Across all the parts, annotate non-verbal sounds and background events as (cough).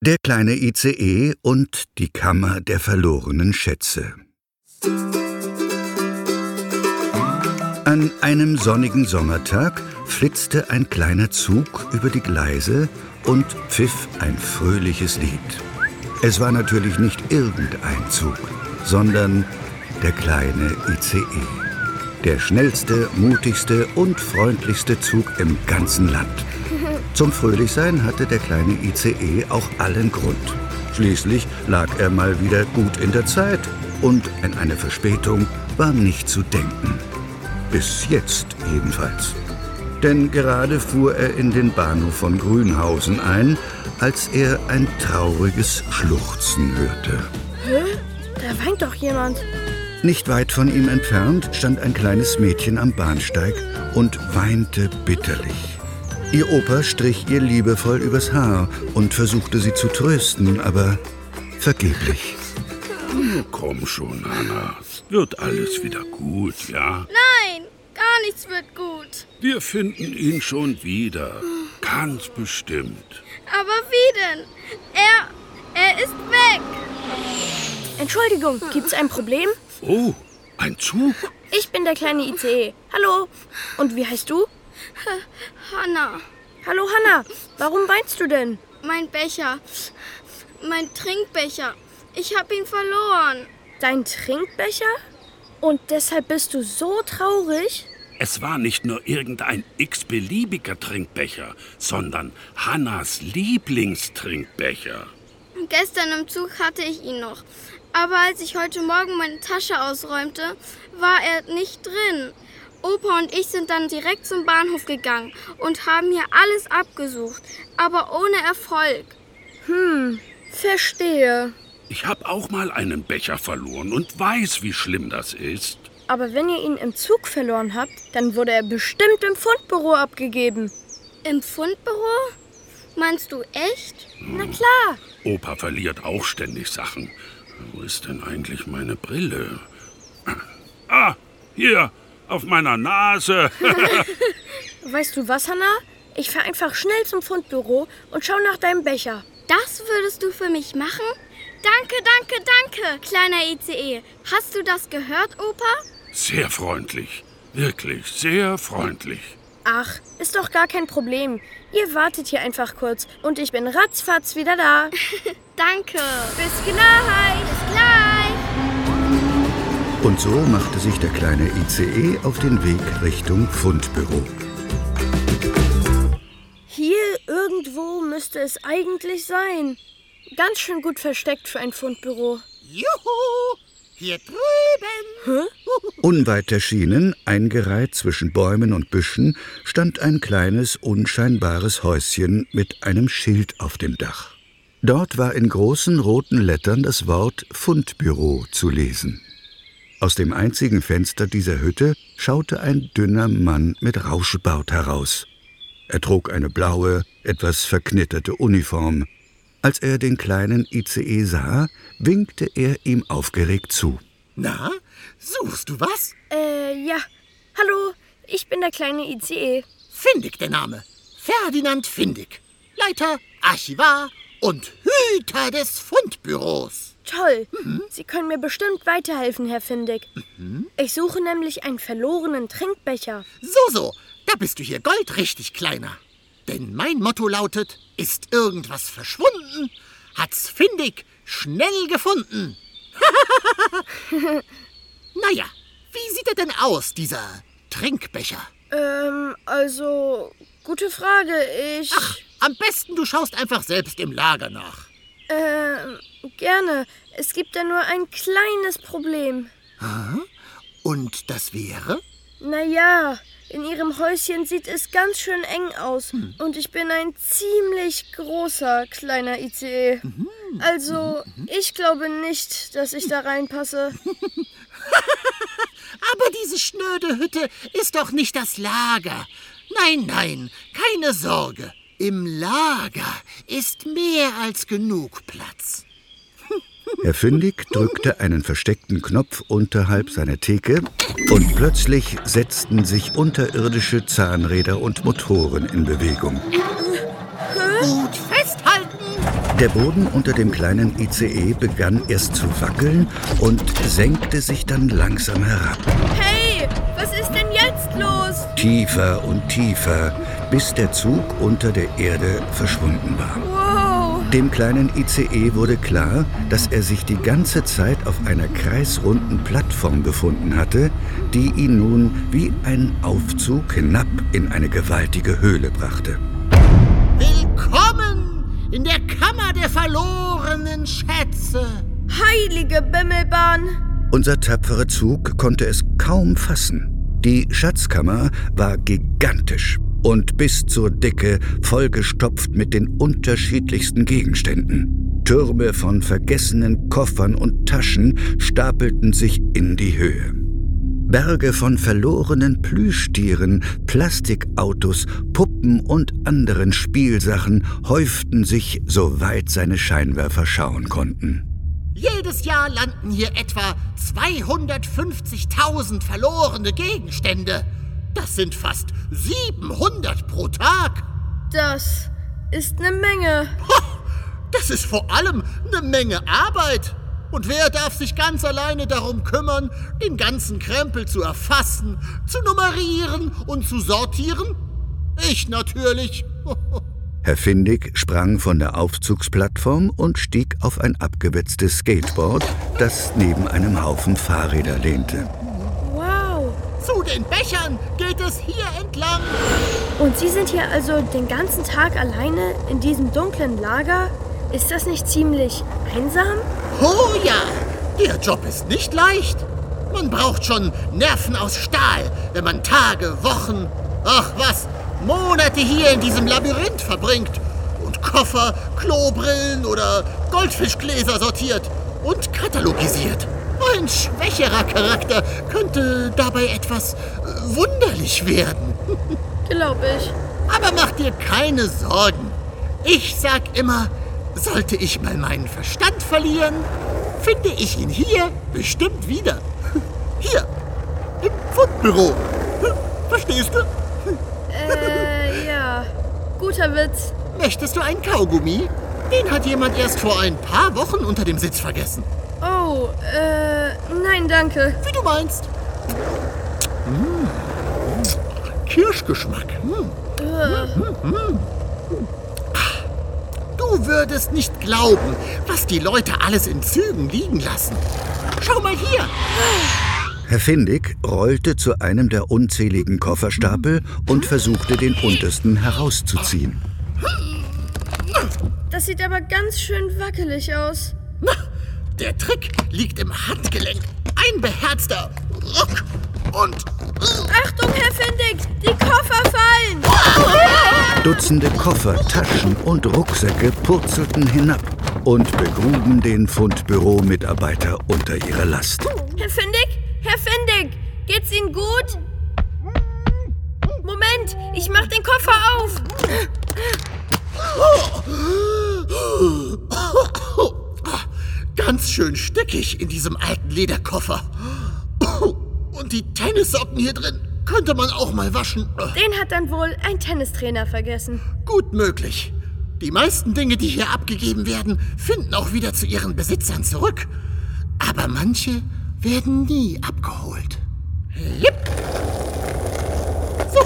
Der kleine ICE und die Kammer der verlorenen Schätze. An einem sonnigen Sommertag flitzte ein kleiner Zug über die Gleise und pfiff ein fröhliches Lied. Es war natürlich nicht irgendein Zug, sondern der kleine ICE. Der schnellste, mutigste und freundlichste Zug im ganzen Land. Zum Fröhlichsein hatte der kleine ICE auch allen Grund. Schließlich lag er mal wieder gut in der Zeit und an eine Verspätung war nicht zu denken. Bis jetzt jedenfalls. Denn gerade fuhr er in den Bahnhof von Grünhausen ein, als er ein trauriges Schluchzen hörte. Hä? Da weint doch jemand. Nicht weit von ihm entfernt stand ein kleines Mädchen am Bahnsteig und weinte bitterlich. Ihr Opa strich ihr liebevoll übers Haar und versuchte sie zu trösten, aber vergeblich. Komm schon, Anna. Wird alles wieder gut, ja? Nein, gar nichts wird gut. Wir finden ihn schon wieder. Ganz bestimmt. Aber wie denn? Er. er ist weg. Entschuldigung, gibt's ein Problem? Oh, ein Zug? Ich bin der kleine ICE. Hallo. Und wie heißt du? Hanna, Hallo Hanna. Warum weinst du denn? mein Becher. Mein Trinkbecher. Ich hab ihn verloren. Dein Trinkbecher? Und deshalb bist du so traurig? Es war nicht nur irgendein x-beliebiger Trinkbecher, sondern Hannas Lieblingstrinkbecher. Gestern im Zug hatte ich ihn noch. Aber als ich heute Morgen meine Tasche ausräumte, war er nicht drin. Opa und ich sind dann direkt zum Bahnhof gegangen und haben hier alles abgesucht, aber ohne Erfolg. Hm, verstehe. Ich habe auch mal einen Becher verloren und weiß, wie schlimm das ist. Aber wenn ihr ihn im Zug verloren habt, dann wurde er bestimmt im Fundbüro abgegeben. Im Fundbüro? Meinst du echt? Na klar. Opa verliert auch ständig Sachen. Wo ist denn eigentlich meine Brille? Ah, hier, auf meiner Nase. (laughs) Weißt du was, Hanna? Ich fahr einfach schnell zum Fundbüro und schau nach deinem Becher. Das würdest du für mich machen? Danke, danke, danke, kleiner ICE. Hast du das gehört, Opa? Sehr freundlich. Wirklich sehr freundlich. Ach, ist doch gar kein Problem. Ihr wartet hier einfach kurz und ich bin ratzfatz wieder da. (laughs) Danke. Bis gleich. Bis gleich. Und so machte sich der kleine ICE auf den Weg Richtung Fundbüro. Hier irgendwo müsste es eigentlich sein. Ganz schön gut versteckt für ein Fundbüro. Juhu! Hier drüben! Unweit der Schienen, eingereiht zwischen Bäumen und Büschen, stand ein kleines, unscheinbares Häuschen mit einem Schild auf dem Dach. Dort war in großen roten Lettern das Wort Fundbüro zu lesen. Aus dem einzigen Fenster dieser Hütte schaute ein dünner Mann mit Rauschebart heraus. Er trug eine blaue, etwas verknitterte Uniform. Als er den kleinen ICE sah, winkte er ihm aufgeregt zu. Na, suchst du was? Äh, ja. Hallo, ich bin der kleine ICE. Findig der Name. Ferdinand Findig. Leiter, Archivar und Hüter des Fundbüros. Toll. Sie können mir bestimmt weiterhelfen, Herr Findig. Ich suche nämlich einen verlorenen Trinkbecher. So, so, da bist du hier goldrichtig, Kleiner. Denn mein Motto lautet, ist irgendwas verschwunden, hat's Findig schnell gefunden. (laughs) naja, wie sieht er denn aus, dieser Trinkbecher? Ähm, also, gute Frage. Ich. Ach, am besten du schaust einfach selbst im Lager nach. Ähm, gerne. Es gibt da nur ein kleines Problem. Und das wäre? Naja, in Ihrem Häuschen sieht es ganz schön eng aus. Und ich bin ein ziemlich großer kleiner ICE. Also, ich glaube nicht, dass ich da reinpasse. (laughs) Aber diese schnöde Hütte ist doch nicht das Lager. Nein, nein, keine Sorge. Im Lager ist mehr als genug Platz. Herr Fündig drückte einen versteckten Knopf unterhalb seiner Theke und plötzlich setzten sich unterirdische Zahnräder und Motoren in Bewegung. Gut festhalten. Der Boden unter dem kleinen ICE begann erst zu wackeln und senkte sich dann langsam herab. Hey, was ist denn jetzt los? Tiefer und tiefer, bis der Zug unter der Erde verschwunden war. Wow. Dem kleinen ICE wurde klar, dass er sich die ganze Zeit auf einer kreisrunden Plattform befunden hatte, die ihn nun wie ein Aufzug hinab in eine gewaltige Höhle brachte. Willkommen in der Kammer der verlorenen Schätze. Heilige Bimmelbahn. Unser tapferer Zug konnte es kaum fassen. Die Schatzkammer war gigantisch und bis zur Decke vollgestopft mit den unterschiedlichsten Gegenständen. Türme von vergessenen Koffern und Taschen stapelten sich in die Höhe. Berge von verlorenen Plüschtieren, Plastikautos, Puppen und anderen Spielsachen häuften sich, soweit seine Scheinwerfer schauen konnten. Jedes Jahr landen hier etwa 250.000 verlorene Gegenstände. Das sind fast 700 pro Tag. Das ist eine Menge. Das ist vor allem eine Menge Arbeit. Und wer darf sich ganz alleine darum kümmern, den ganzen Krempel zu erfassen, zu nummerieren und zu sortieren? Ich natürlich. (laughs) Herr Findig sprang von der Aufzugsplattform und stieg auf ein abgewetztes Skateboard, das neben einem Haufen Fahrräder lehnte. Wow. Zu den Bechern geht es hier entlang. Und Sie sind hier also den ganzen Tag alleine in diesem dunklen Lager? Ist das nicht ziemlich einsam? Oh ja, der Job ist nicht leicht. Man braucht schon Nerven aus Stahl, wenn man Tage, Wochen, ach was, Monate hier in diesem Labyrinth verbringt und Koffer, Klobrillen oder Goldfischgläser sortiert und katalogisiert. Ein schwächerer Charakter könnte dabei etwas äh, wunderlich werden. (laughs) Glaube ich. Aber mach dir keine Sorgen. Ich sag immer, sollte ich mal meinen Verstand verlieren, finde ich ihn hier bestimmt wieder. (laughs) Hier, im Fundbüro. Verstehst du? Äh, ja. Guter Witz. Möchtest du einen Kaugummi? Den hat jemand erst vor ein paar Wochen unter dem Sitz vergessen. Oh, äh, nein, danke. Wie du meinst. Mmh. Kirschgeschmack. Mmh. Du würdest nicht glauben, was die Leute alles in Zügen liegen lassen. Schau mal hier. Herr Findig rollte zu einem der unzähligen Kofferstapel und versuchte den untersten herauszuziehen. Das sieht aber ganz schön wackelig aus. Na, der Trick liegt im Handgelenk. Ein beherzter Ruck und... Achtung, Herr Findig! Die Koffer fallen! Dutzende Koffer, Taschen und Rucksäcke purzelten hinab und begruben den Fundbüro-Mitarbeiter unter ihrer Last. Herr Findig? Herr Findig! Geht's Ihnen gut? Moment, ich mach den Koffer auf! Ganz schön stickig in diesem alten Lederkoffer. Und die Tennissocken hier drin könnte man auch mal waschen. Den hat dann wohl ein Tennistrainer vergessen. Gut möglich. Die meisten Dinge, die hier abgegeben werden, finden auch wieder zu ihren Besitzern zurück. Aber manche werden nie abgeholt. Jip. So,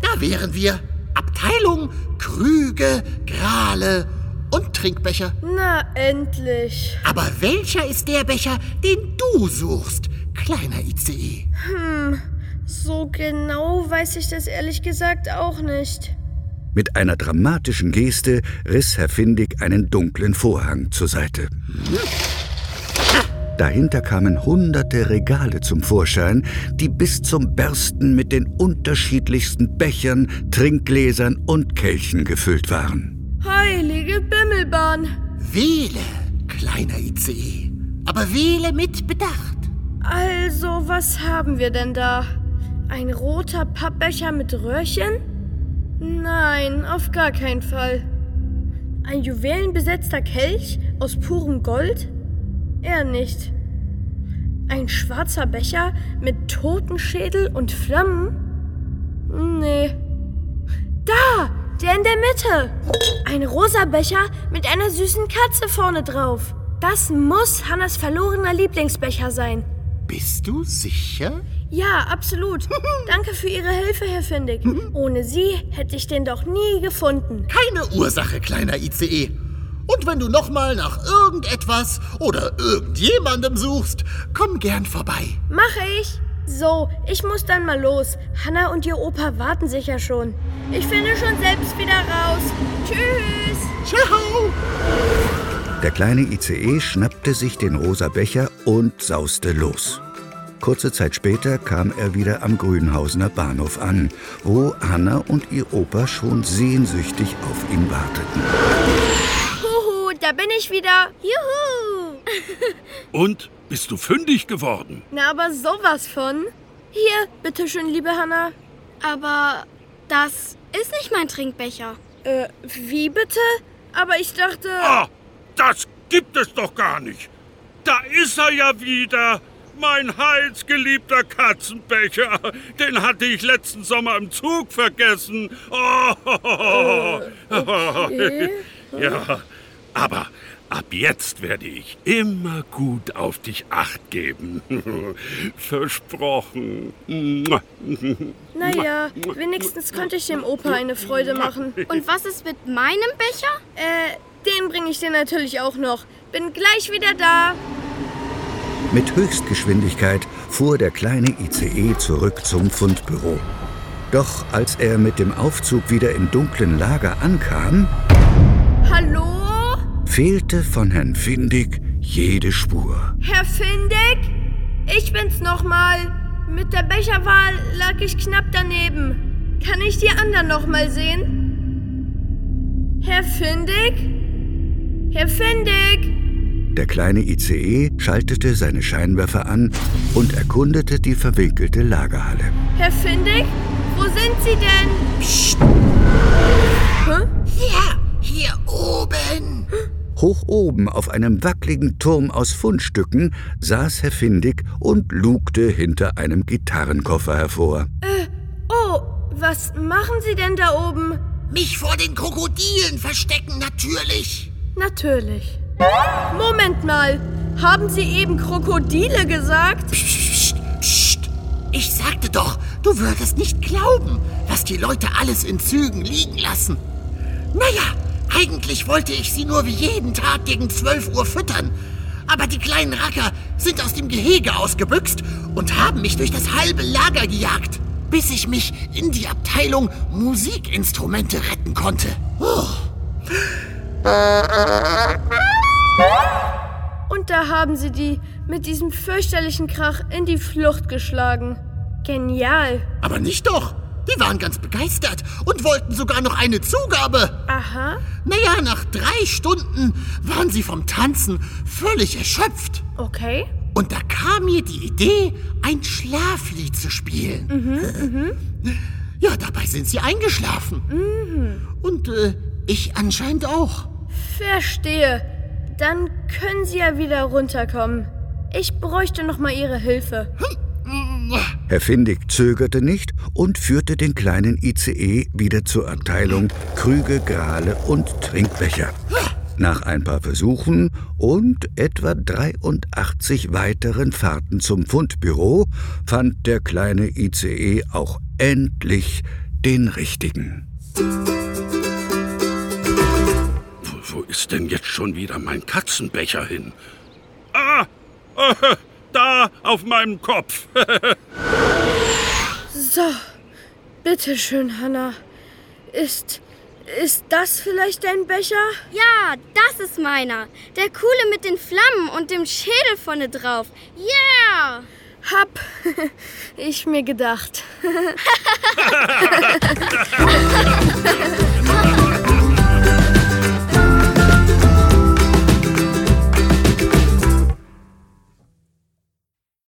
da wären wir. Abteilung Krüge, Grale und Trinkbecher. Na, endlich. Aber welcher ist der Becher, den du suchst, kleiner ICE? So genau weiß ich das ehrlich gesagt auch nicht. Mit einer dramatischen Geste riss Herr Findig einen dunklen Vorhang zur Seite. Dahinter kamen hunderte Regale zum Vorschein, die bis zum Bersten mit den unterschiedlichsten Bechern, Trinkgläsern und Kelchen gefüllt waren. Heilige Bimmelbahn. Wähle, kleiner ICE. Aber wähle mit Bedacht. Also, was haben wir denn da? Ein roter Pappbecher mit Röhrchen? Nein, auf gar keinen Fall. Ein juwelenbesetzter Kelch aus purem Gold? Eher nicht. Ein schwarzer Becher mit Totenschädel und Flammen? Nee. Da! Der in der Mitte. Ein rosa Becher mit einer süßen Katze vorne drauf. Das muss Hannas verlorener Lieblingsbecher sein. Bist du sicher? Ja, absolut. (laughs) Danke für Ihre Hilfe, Herr Findig. (laughs) Ohne Sie hätte ich den doch nie gefunden. Keine Ursache, kleiner ICE. Und wenn du nochmal nach irgendetwas oder irgendjemandem suchst, komm gern vorbei. Mache ich. So, ich muss dann mal los. Hanna und ihr Opa warten sicher schon. Ich finde schon selbst wieder raus. Tschüss. Ciao! Der kleine ICE schnappte sich den rosa Becher und sauste los. Kurze Zeit später kam er wieder am Grünhausener Bahnhof an, wo Hanna und ihr Opa schon sehnsüchtig auf ihn warteten. Da bin ich wieder. Juhu. (laughs) Und bist du fündig geworden? Na, aber sowas von. Hier, bitteschön, liebe Hanna. Aber das ist nicht mein Trinkbecher. Äh, wie bitte? Aber ich dachte... Ah, das gibt es doch gar nicht. Da ist er ja wieder. Mein heißgeliebter Katzenbecher. Den hatte ich letzten Sommer im Zug vergessen. Oh. okay. (laughs) Ja, aber ab jetzt werde ich immer gut auf dich acht geben. (laughs) Versprochen. Naja, wenigstens konnte ich dem Opa eine Freude machen. Und was ist mit meinem Becher? Äh, den bringe ich dir natürlich auch noch. Bin gleich wieder da. Mit Höchstgeschwindigkeit fuhr der kleine ICE zurück zum Fundbüro. Doch als er mit dem Aufzug wieder im dunklen Lager ankam? Fehlte von Herrn Findig jede Spur. Herr Findig? Ich bin's nochmal. Mit der Becherwahl lag ich knapp daneben. Kann ich die anderen nochmal sehen? Herr Findig? Herr Findig? Der kleine ICE schaltete seine Scheinwerfer an und erkundete die verwinkelte Lagerhalle. Herr Findig? Wo sind Sie denn? Psst, Hä? hier, hier oben. Hoch oben auf einem wackligen Turm aus Fundstücken saß Herr Findig und lugte hinter einem Gitarrenkoffer hervor. Oh, was machen Sie denn da oben? Mich vor den Krokodilen verstecken, natürlich. Natürlich. Moment mal. Haben Sie eben Krokodile gesagt? Psst, psst. Ich sagte doch, du würdest nicht glauben, was die Leute alles in Zügen liegen lassen. Naja, eigentlich wollte ich sie nur wie jeden Tag gegen 12 Uhr füttern. Aber die kleinen Racker sind aus dem Gehege ausgebüxt und haben mich durch das halbe Lager gejagt, bis ich mich in die Abteilung Musikinstrumente retten konnte. Oh. Und da haben Sie die mit diesem fürchterlichen Krach in die Flucht geschlagen. Genial. Aber nicht doch. Die waren ganz begeistert und wollten sogar noch eine Zugabe. Aha. Naja, nach drei Stunden waren sie vom Tanzen völlig erschöpft. Okay. Und da kam mir die Idee, ein Schlaflied zu spielen. (laughs) Ja, dabei sind sie eingeschlafen. Und äh, ich anscheinend auch. Verstehe. Dann können Sie ja wieder runterkommen. Ich bräuchte noch mal Ihre Hilfe. Herr Findig zögerte nicht und führte den kleinen ICE wieder zur Abteilung Krüge, Grale und Trinkbecher. Nach ein paar Versuchen und etwa 83 weiteren Fahrten zum Fundbüro fand der kleine ICE auch endlich den richtigen. Wo, wo ist denn jetzt schon wieder mein Katzenbecher hin? Ah, äh, da auf meinem Kopf. (laughs) So, bitteschön, Hanna. Ist. Ist das vielleicht dein Becher? Ja, das ist meiner. Der coole mit den Flammen und dem Schädel vorne drauf. Yeah! Hab (laughs) ich mir gedacht. (laughs)